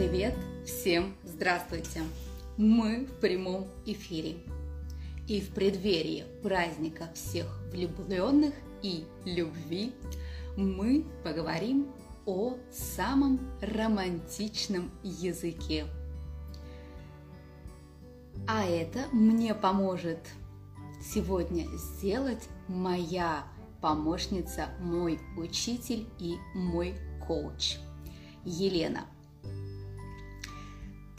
привет! Всем здравствуйте! Мы в прямом эфире. И в преддверии праздника всех влюбленных и любви мы поговорим о самом романтичном языке. А это мне поможет сегодня сделать моя помощница, мой учитель и мой коуч Елена.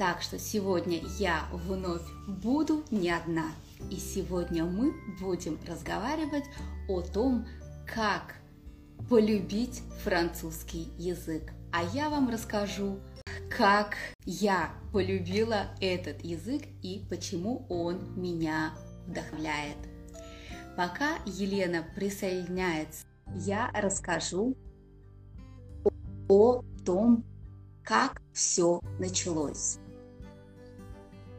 Так что сегодня я вновь буду не одна. И сегодня мы будем разговаривать о том, как полюбить французский язык. А я вам расскажу, как я полюбила этот язык и почему он меня вдохновляет. Пока Елена присоединяется, я расскажу о том, как все началось.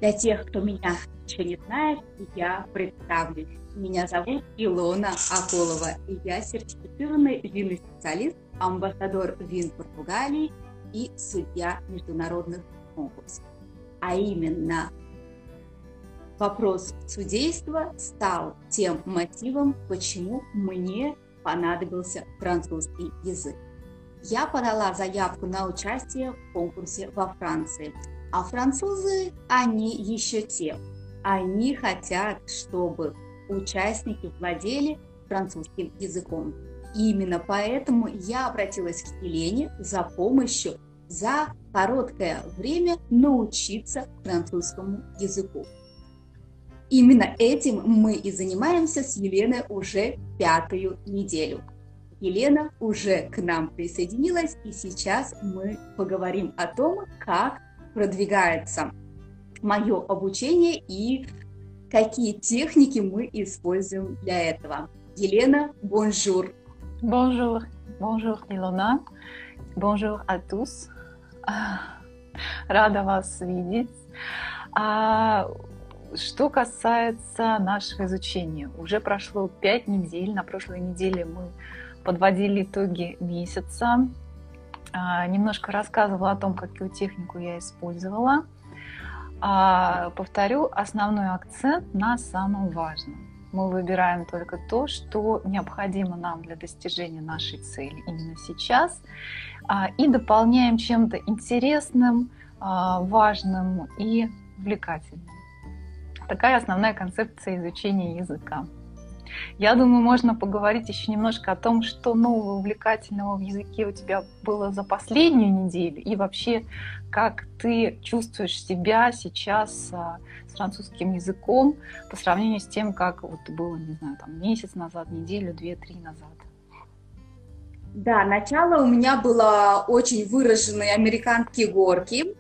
Для тех, кто меня еще не знает, я представлюсь. Меня зовут Илона Акулова, и я сертифицированный винный специалист, амбассадор вин Португалии и судья международных конкурсов. А именно вопрос судейства стал тем мотивом, почему мне понадобился французский язык. Я подала заявку на участие в конкурсе во Франции, а французы, они еще те. Они хотят, чтобы участники владели французским языком. И именно поэтому я обратилась к Елене за помощью за короткое время научиться французскому языку. Именно этим мы и занимаемся с Еленой уже пятую неделю. Елена уже к нам присоединилась, и сейчас мы поговорим о том, как продвигается мое обучение и какие техники мы используем для этого. Елена, bonjour. Bonjour, bonjour Илона, bonjour à tous. Рада вас видеть. А, что касается нашего изучения, уже прошло пять недель. На прошлой неделе мы подводили итоги месяца. А, немножко рассказывала о том, какую технику я использовала. А, повторю, основной акцент на самом важном. Мы выбираем только то, что необходимо нам для достижения нашей цели именно сейчас, а, и дополняем чем-то интересным, важным и увлекательным. Такая основная концепция изучения языка. Я думаю, можно поговорить еще немножко о том, что нового увлекательного в языке у тебя было за последнюю неделю и вообще, как ты чувствуешь себя сейчас а, с французским языком по сравнению с тем, как вот было, не знаю, там месяц назад, неделю, две, три назад. Да, начало у меня было очень выраженные американские горки.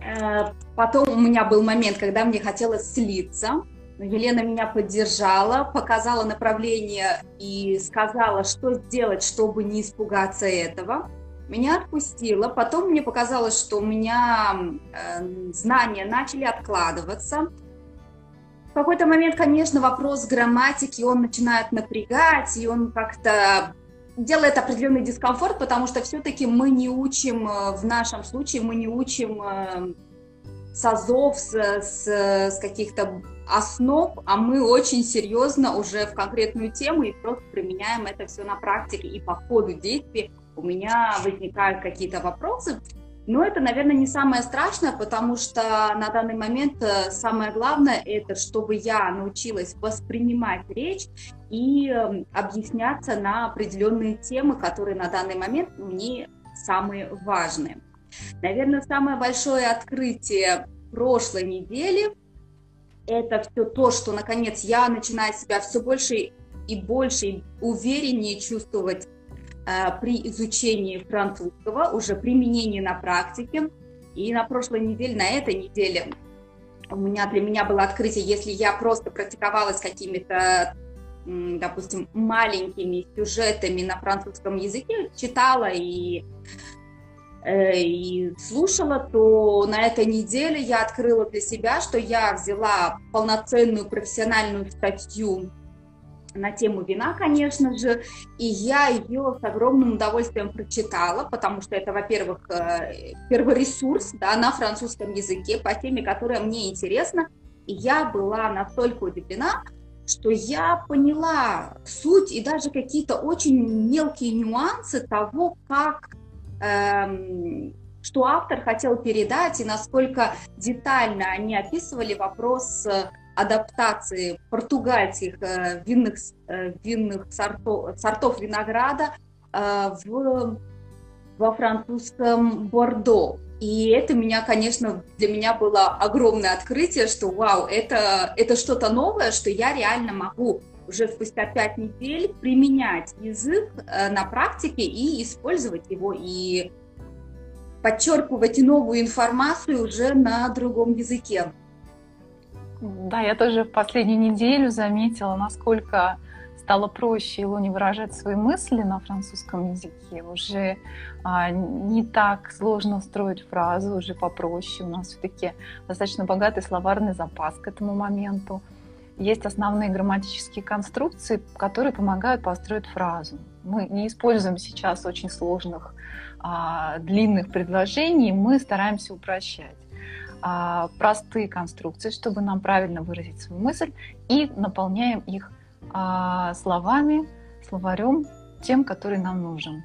Э, потом у меня был момент, когда мне хотелось слиться Елена меня поддержала, показала направление и сказала, что сделать, чтобы не испугаться этого. Меня отпустила. Потом мне показалось, что у меня э, знания начали откладываться. В какой-то момент, конечно, вопрос грамматики, он начинает напрягать, и он как-то делает определенный дискомфорт, потому что все-таки мы не учим, э, в нашем случае мы не учим э, с азов, с, с, с каких-то основ, а мы очень серьезно уже в конкретную тему и просто применяем это все на практике. И по ходу действия у меня возникают какие-то вопросы, но это, наверное, не самое страшное, потому что на данный момент э, самое главное это, чтобы я научилась воспринимать речь и эм, объясняться на определенные темы, которые на данный момент мне самые важные. Наверное, самое большое открытие прошлой недели это все то, что, наконец, я начинаю себя все больше и больше увереннее чувствовать э, при изучении французского, уже применении на практике. И на прошлой неделе, на этой неделе у меня для меня было открытие, если я просто практиковалась какими-то, допустим, маленькими сюжетами на французском языке, читала и и слушала, то на этой неделе я открыла для себя, что я взяла полноценную профессиональную статью на тему вина, конечно же, и я ее с огромным удовольствием прочитала, потому что это, во-первых, э, первый ресурс да, на французском языке по теме, которая мне интересна, и я была настолько удивлена, что я поняла суть и даже какие-то очень мелкие нюансы того, как что автор хотел передать и насколько детально они описывали вопрос э, адаптации португальских э, винных, э, винных сортов, сортов винограда в, во французском Бордо. И это меня, конечно, для меня было огромное открытие, что вау, это, это что-то новое, что я реально могу уже спустя пять недель применять язык на практике и использовать его. И подчеркивать новую информацию уже на другом языке. Да, я тоже в последнюю неделю заметила, насколько стало проще Илоне выражать свои мысли на французском языке. Уже а, не так сложно строить фразы, уже попроще. У нас все-таки достаточно богатый словарный запас к этому моменту. Есть основные грамматические конструкции, которые помогают построить фразу. Мы не используем сейчас очень сложных а, длинных предложений мы стараемся упрощать а, простые конструкции, чтобы нам правильно выразить свою мысль, и наполняем их а, словами, словарем, тем, который нам нужен.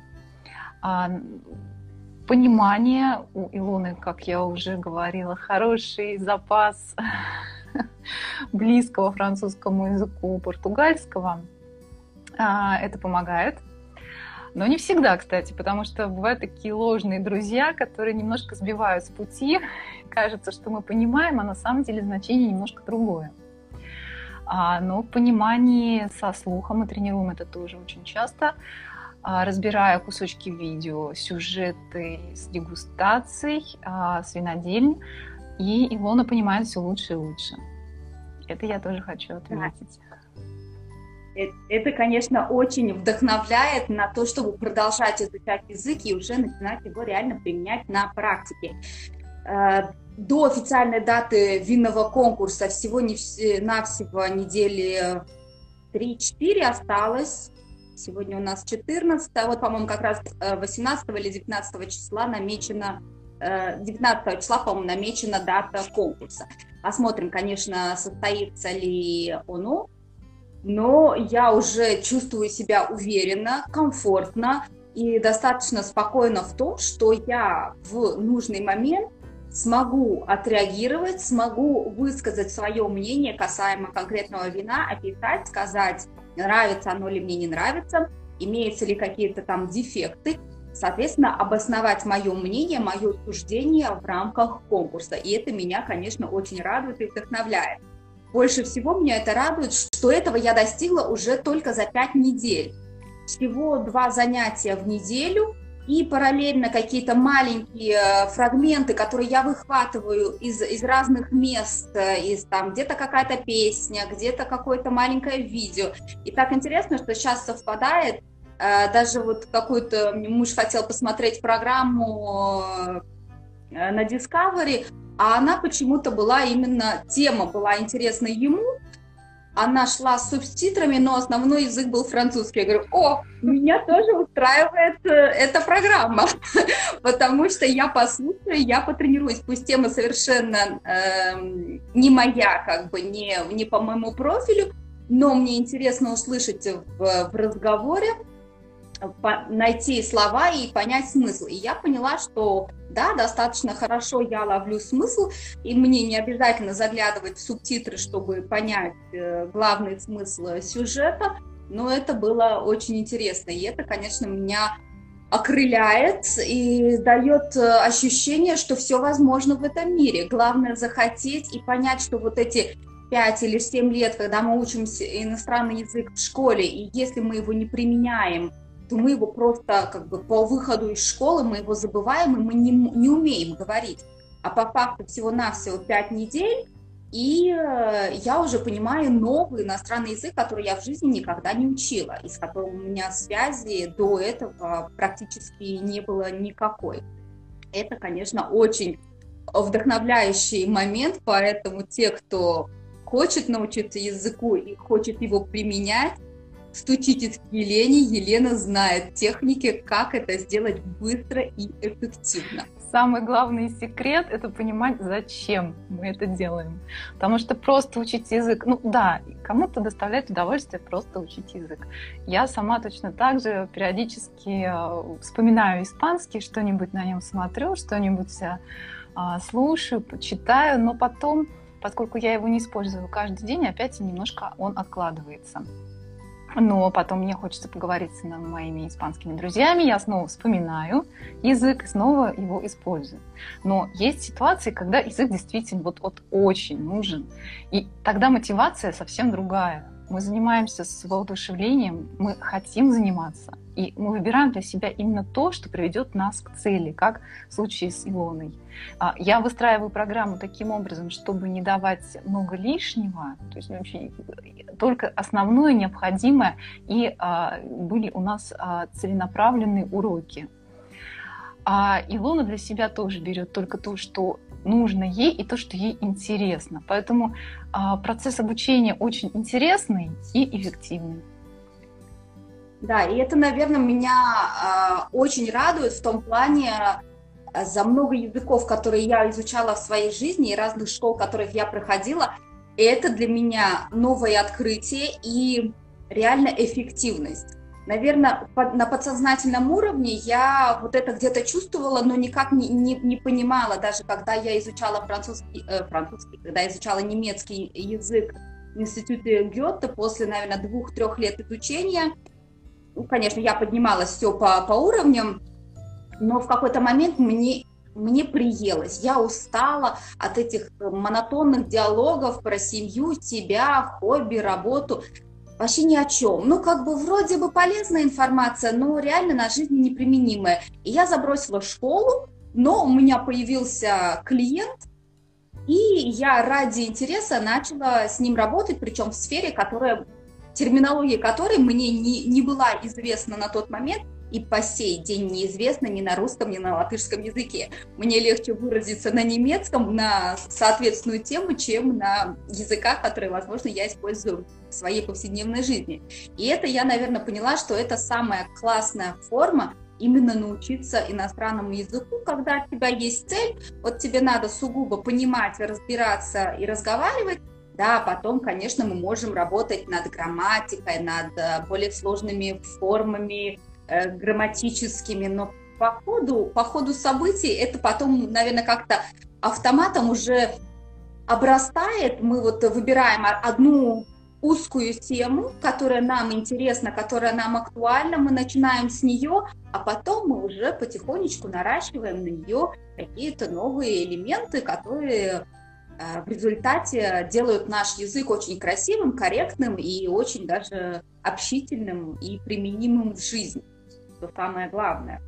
Понимание у Илоны, как я уже говорила, хороший запас близкого французскому языку, португальского. Это помогает но не всегда, кстати, потому что бывают такие ложные друзья, которые немножко сбивают с пути. Кажется, что мы понимаем, а на самом деле значение немножко другое. А, но в понимании со слухом мы тренируем это тоже очень часто, а, разбирая кусочки видео, сюжеты с дегустацией, а, с винодельни, и Илона понимает все лучше и лучше. Это я тоже хочу отметить. Э, это, конечно, очень вдохновляет на то, чтобы продолжать изучать язык и уже начинать его реально применять на практике. Э, до официальной даты винного конкурса всего-навсего недели 3-4 осталось. Сегодня у нас 14, а вот, по-моему, как раз 18 э, или 19 числа намечена 19 числа, по-моему, намечена дата конкурса. Посмотрим, конечно, состоится ли оно но я уже чувствую себя уверенно, комфортно и достаточно спокойно в том, что я в нужный момент смогу отреагировать, смогу высказать свое мнение касаемо конкретного вина, описать, сказать, нравится оно или мне не нравится, имеются ли какие-то там дефекты, соответственно, обосновать мое мнение, мое суждение в рамках конкурса. И это меня, конечно, очень радует и вдохновляет. Больше всего меня это радует, что этого я достигла уже только за пять недель. Всего два занятия в неделю и параллельно какие-то маленькие э, фрагменты, которые я выхватываю из, из разных мест, э, из там где-то какая-то песня, где-то какое-то маленькое видео. И так интересно, что сейчас совпадает, даже вот какой-то муж хотел посмотреть программу на Discovery, а она почему-то была именно, тема была интересна ему, она шла с субтитрами, но основной язык был французский. Я говорю, о, меня тоже устраивает э, эта программа, потому что я послушаю, я потренируюсь. Пусть тема совершенно э, не моя, как бы не, не по моему профилю, но мне интересно услышать в разговоре, найти слова и понять смысл. И я поняла, что да, достаточно хорошо я ловлю смысл, и мне не обязательно заглядывать в субтитры, чтобы понять э, главный смысл сюжета, но это было очень интересно. И это, конечно, меня окрыляет и дает э, ощущение, что все возможно в этом мире. Главное захотеть и понять, что вот эти 5 или 7 лет, когда мы учимся иностранный язык в школе, и если мы его не применяем то мы его просто как бы по выходу из школы мы его забываем, и мы не, не умеем говорить. А по факту всего-навсего 5 недель, и э, я уже понимаю новый иностранный язык, который я в жизни никогда не учила, и с которым у меня связи до этого практически не было никакой. Это, конечно, очень вдохновляющий момент, поэтому те, кто хочет научиться языку и хочет его применять, стучитесь к Елене, Елена знает техники, как это сделать быстро и эффективно самый главный секрет – это понимать, зачем мы это делаем. Потому что просто учить язык, ну да, кому-то доставляет удовольствие просто учить язык. Я сама точно так же периодически э, вспоминаю испанский, что-нибудь на нем смотрю, что-нибудь э, слушаю, читаю, но потом, поскольку я его не использую каждый день, опять немножко он откладывается но потом мне хочется поговорить с моими испанскими друзьями, я снова вспоминаю язык и снова его использую. Но есть ситуации, когда язык действительно вот, вот очень нужен, и тогда мотивация совсем другая. Мы занимаемся с воодушевлением, мы хотим заниматься, и мы выбираем для себя именно то, что приведет нас к цели, как в случае с Илоной. А, я выстраиваю программу таким образом, чтобы не давать много лишнего, то есть вообще только основное необходимое, и а, были у нас а, целенаправленные уроки. А Илона для себя тоже берет только то, что нужно ей и то, что ей интересно. Поэтому процесс обучения очень интересный и эффективный. Да, и это, наверное, меня а, очень радует в том плане, а, за много языков, которые я изучала в своей жизни и разных школ, которых я проходила, это для меня новое открытие и реально эффективность. Наверное, на подсознательном уровне я вот это где-то чувствовала, но никак не, не, не понимала, даже когда я изучала французский, э, французский, когда изучала немецкий язык в институте Гёте после, наверное, двух-трех лет изучения. Ну, конечно, я поднималась все по, по уровням, но в какой-то момент мне мне приелось, я устала от этих монотонных диалогов про семью, себя, хобби, работу вообще ни о чем. Ну, как бы вроде бы полезная информация, но реально на жизнь неприменимая. И я забросила школу, но у меня появился клиент, и я ради интереса начала с ним работать, причем в сфере, которая, терминология которой мне не, не была известна на тот момент, и по сей день неизвестно ни на русском, ни на латышском языке. Мне легче выразиться на немецком на соответственную тему, чем на языках, которые, возможно, я использую в своей повседневной жизни. И это я, наверное, поняла, что это самая классная форма именно научиться иностранному языку, когда у тебя есть цель, вот тебе надо сугубо понимать, разбираться и разговаривать, да, потом, конечно, мы можем работать над грамматикой, над э, более сложными формами, э, грамматическими, но по ходу, по ходу событий это потом, наверное, как-то автоматом уже обрастает. Мы вот выбираем одну узкую тему, которая нам интересна, которая нам актуальна, мы начинаем с нее, а потом мы уже потихонечку наращиваем на нее какие-то новые элементы, которые в результате делают наш язык очень красивым, корректным и очень даже общительным и применимым в жизни, что самое главное.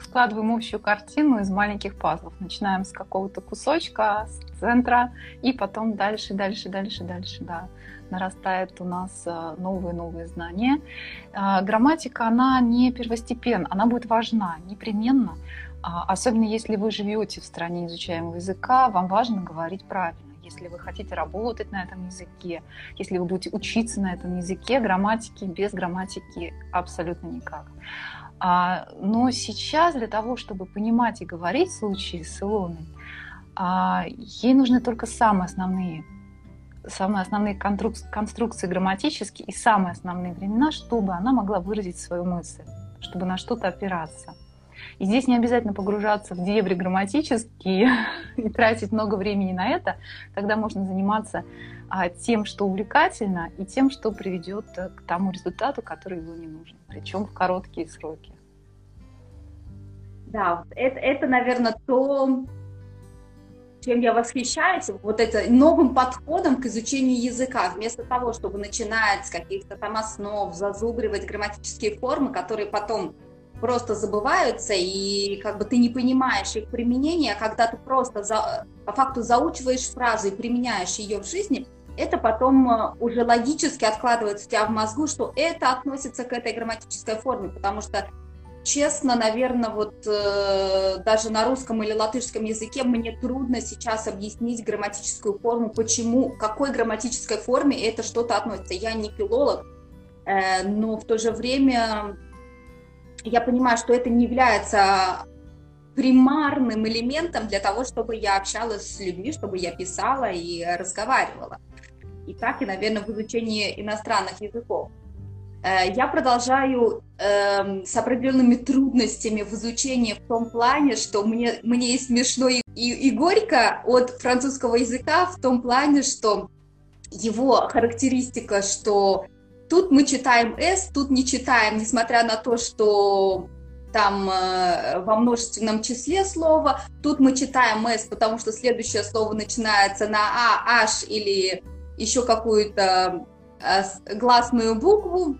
Складываем общую картину из маленьких пазлов. Начинаем с какого-то кусочка, с центра, и потом дальше, дальше, дальше, дальше, да нарастает у нас новые-новые э, знания. Э, грамматика, она не первостепенна, она будет важна непременно, особенно если вы живете в стране изучаемого языка, вам важно говорить правильно. Если вы хотите работать на этом языке, если вы будете учиться на этом языке, грамматики без грамматики абсолютно никак. А, но сейчас для того, чтобы понимать и говорить в случае с Илоной, а, ей нужны только самые основные самые основные конструкции грамматические и самые основные времена, чтобы она могла выразить свою мысль, чтобы на что-то опираться. И здесь не обязательно погружаться в дебри грамматические и тратить много времени на это. Тогда можно заниматься а, тем, что увлекательно, и тем, что приведет к тому результату, который его не нужен, причем в короткие сроки. Да, это, это наверное, то, чем я восхищаюсь, вот это новым подходом к изучению языка. Вместо того, чтобы начинать с каких-то там основ, зазубривать грамматические формы, которые потом просто забываются, и как бы ты не понимаешь их применения, а когда ты просто за, по факту заучиваешь фразу и применяешь ее в жизни, это потом э, уже логически откладывается у тебя в мозгу, что это относится к этой грамматической форме, потому что честно, наверное, вот э, даже на русском или латышском языке мне трудно сейчас объяснить грамматическую форму, почему, к какой грамматической форме это что-то относится. Я не филолог, э, но в то же время я понимаю, что это не является примарным элементом для того, чтобы я общалась с людьми, чтобы я писала и разговаривала. И так и, наверное, в изучении иностранных языков. Э, я продолжаю э, с определенными трудностями в изучении в том плане, что мне, мне и смешно и, и, и горько от французского языка в том плане, что его характеристика, что тут мы читаем «с», тут не читаем, несмотря на то, что там э, во множественном числе слово, тут мы читаем «с», потому что следующее слово начинается на «а», «аш» или еще какую-то э, гласную букву,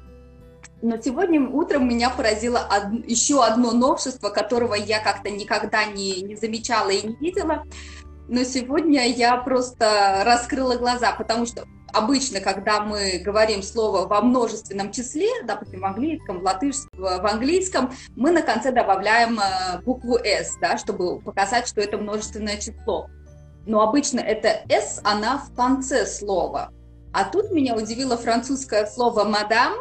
но сегодня утром меня поразило од... еще одно новшество, которого я как-то никогда не, не замечала и не видела. Но сегодня я просто раскрыла глаза, потому что обычно, когда мы говорим слово во множественном числе, допустим, в английском, в латышском, в английском, мы на конце добавляем э, букву S, да, чтобы показать, что это множественное число. Но обычно это S, она в конце слова. А тут меня удивило французское слово «мадам»,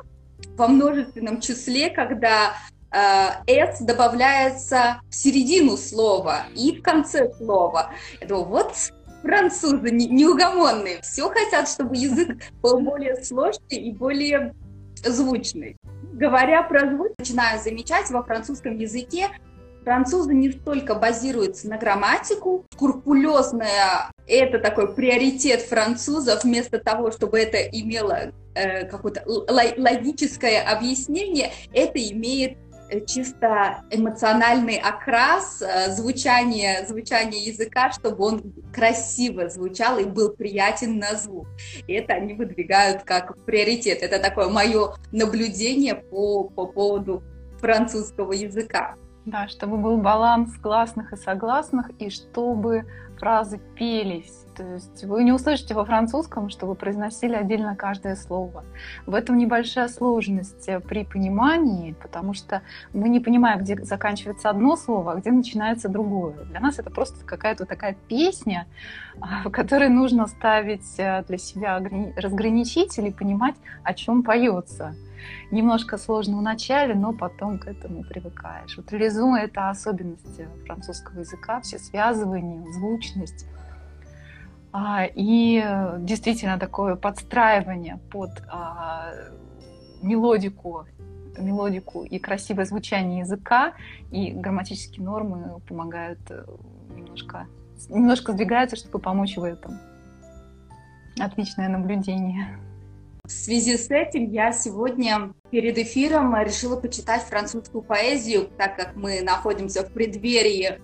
во множественном числе, когда э, «с» добавляется в середину слова и в конце слова. Я думаю, вот французы неугомонные, все хотят, чтобы язык был более сложный и более звучный. Говоря про звук, начинаю замечать во французском языке, французы не столько базируются на грамматику, скрупулезная это такой приоритет французов, вместо того, чтобы это имело э, какое-то логическое объяснение, это имеет чисто эмоциональный окрас, э, звучание, звучание языка, чтобы он красиво звучал и был приятен на звук. И это они выдвигают как приоритет. Это такое мое наблюдение по, по поводу французского языка. Да, чтобы был баланс гласных и согласных, и чтобы фразы пелись. То есть вы не услышите во французском, что вы произносили отдельно каждое слово. В этом небольшая сложность э, при понимании, потому что мы не понимаем, где заканчивается одно слово, а где начинается другое. Для нас это просто какая-то такая песня, а, в которой нужно ставить э, для себя разграничитель и понимать, о чем поется немножко сложно в начале, но потом к этому привыкаешь. Вот резу — это особенность французского языка, все связывания, звучность. А, и действительно такое подстраивание под а, мелодику, мелодику и красивое звучание языка, и грамматические нормы помогают э, немножко, немножко сдвигаются, чтобы помочь в этом. Отличное наблюдение. В связи с этим я сегодня перед эфиром решила почитать французскую поэзию, так как мы находимся в преддверии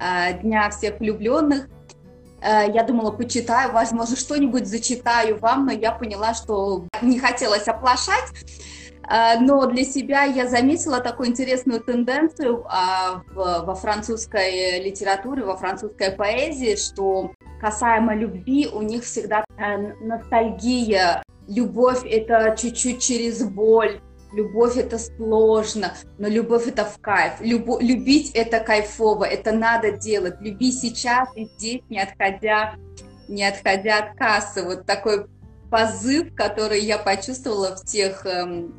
э, Дня всех влюбленных. Э, я думала, почитаю, возможно, что-нибудь зачитаю вам, но я поняла, что не хотелось оплошать. Э, но для себя я заметила такую интересную тенденцию во французской литературе, во французской поэзии, что касаемо любви у них всегда ностальгия любовь это чуть-чуть через боль, любовь это сложно, но любовь это в кайф. Любо, любить это кайфово, это надо делать. Люби сейчас и здесь, не отходя, не отходя от кассы. Вот такой позыв, который я почувствовала в тех, эм,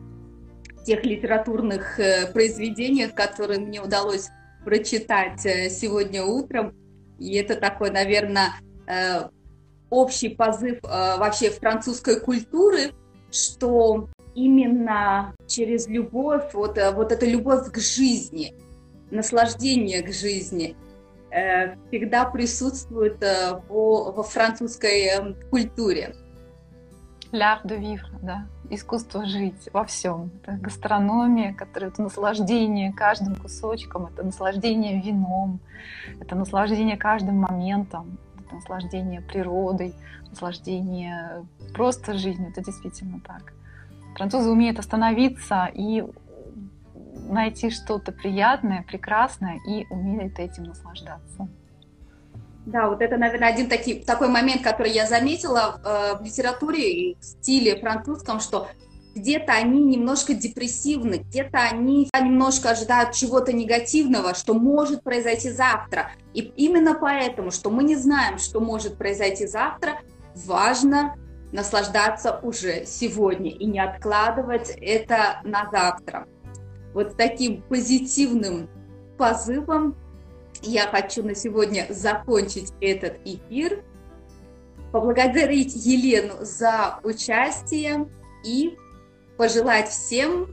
тех литературных э, произведениях, которые мне удалось прочитать э, сегодня утром. И это такой, наверное, э, общий позыв э, вообще французской культуры, что именно через любовь, вот, э, вот эта любовь к жизни, наслаждение к жизни, э, всегда присутствует во, во французской культуре. L'art de vivre, да, искусство жить во всем. Это гастрономия, которая это наслаждение каждым кусочком, это наслаждение вином, это наслаждение каждым моментом наслаждение природой, наслаждение просто жизнью. Это действительно так. Французы умеют остановиться и найти что-то приятное, прекрасное и умеют этим наслаждаться. Да, вот это, наверное, один таки, такой момент, который я заметила э, в литературе и в стиле французском, что где-то они немножко депрессивны, где-то они немножко ожидают чего-то негативного, что может произойти завтра. И именно поэтому, что мы не знаем, что может произойти завтра, важно наслаждаться уже сегодня и не откладывать это на завтра. Вот таким позитивным позывом я хочу на сегодня закончить этот эфир, поблагодарить Елену за участие и пожелать всем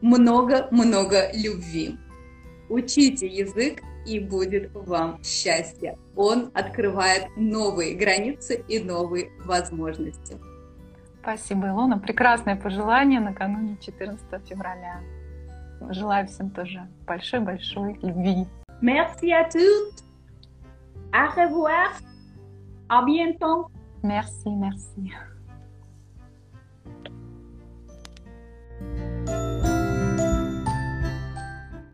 много-много любви. Учите язык, и будет вам счастье. Он открывает новые границы и новые возможности. Спасибо, Илона. Прекрасное пожелание накануне 14 февраля. Желаю всем тоже большой-большой любви. Merci à tous. Au revoir. À bientôt. Merci, merci.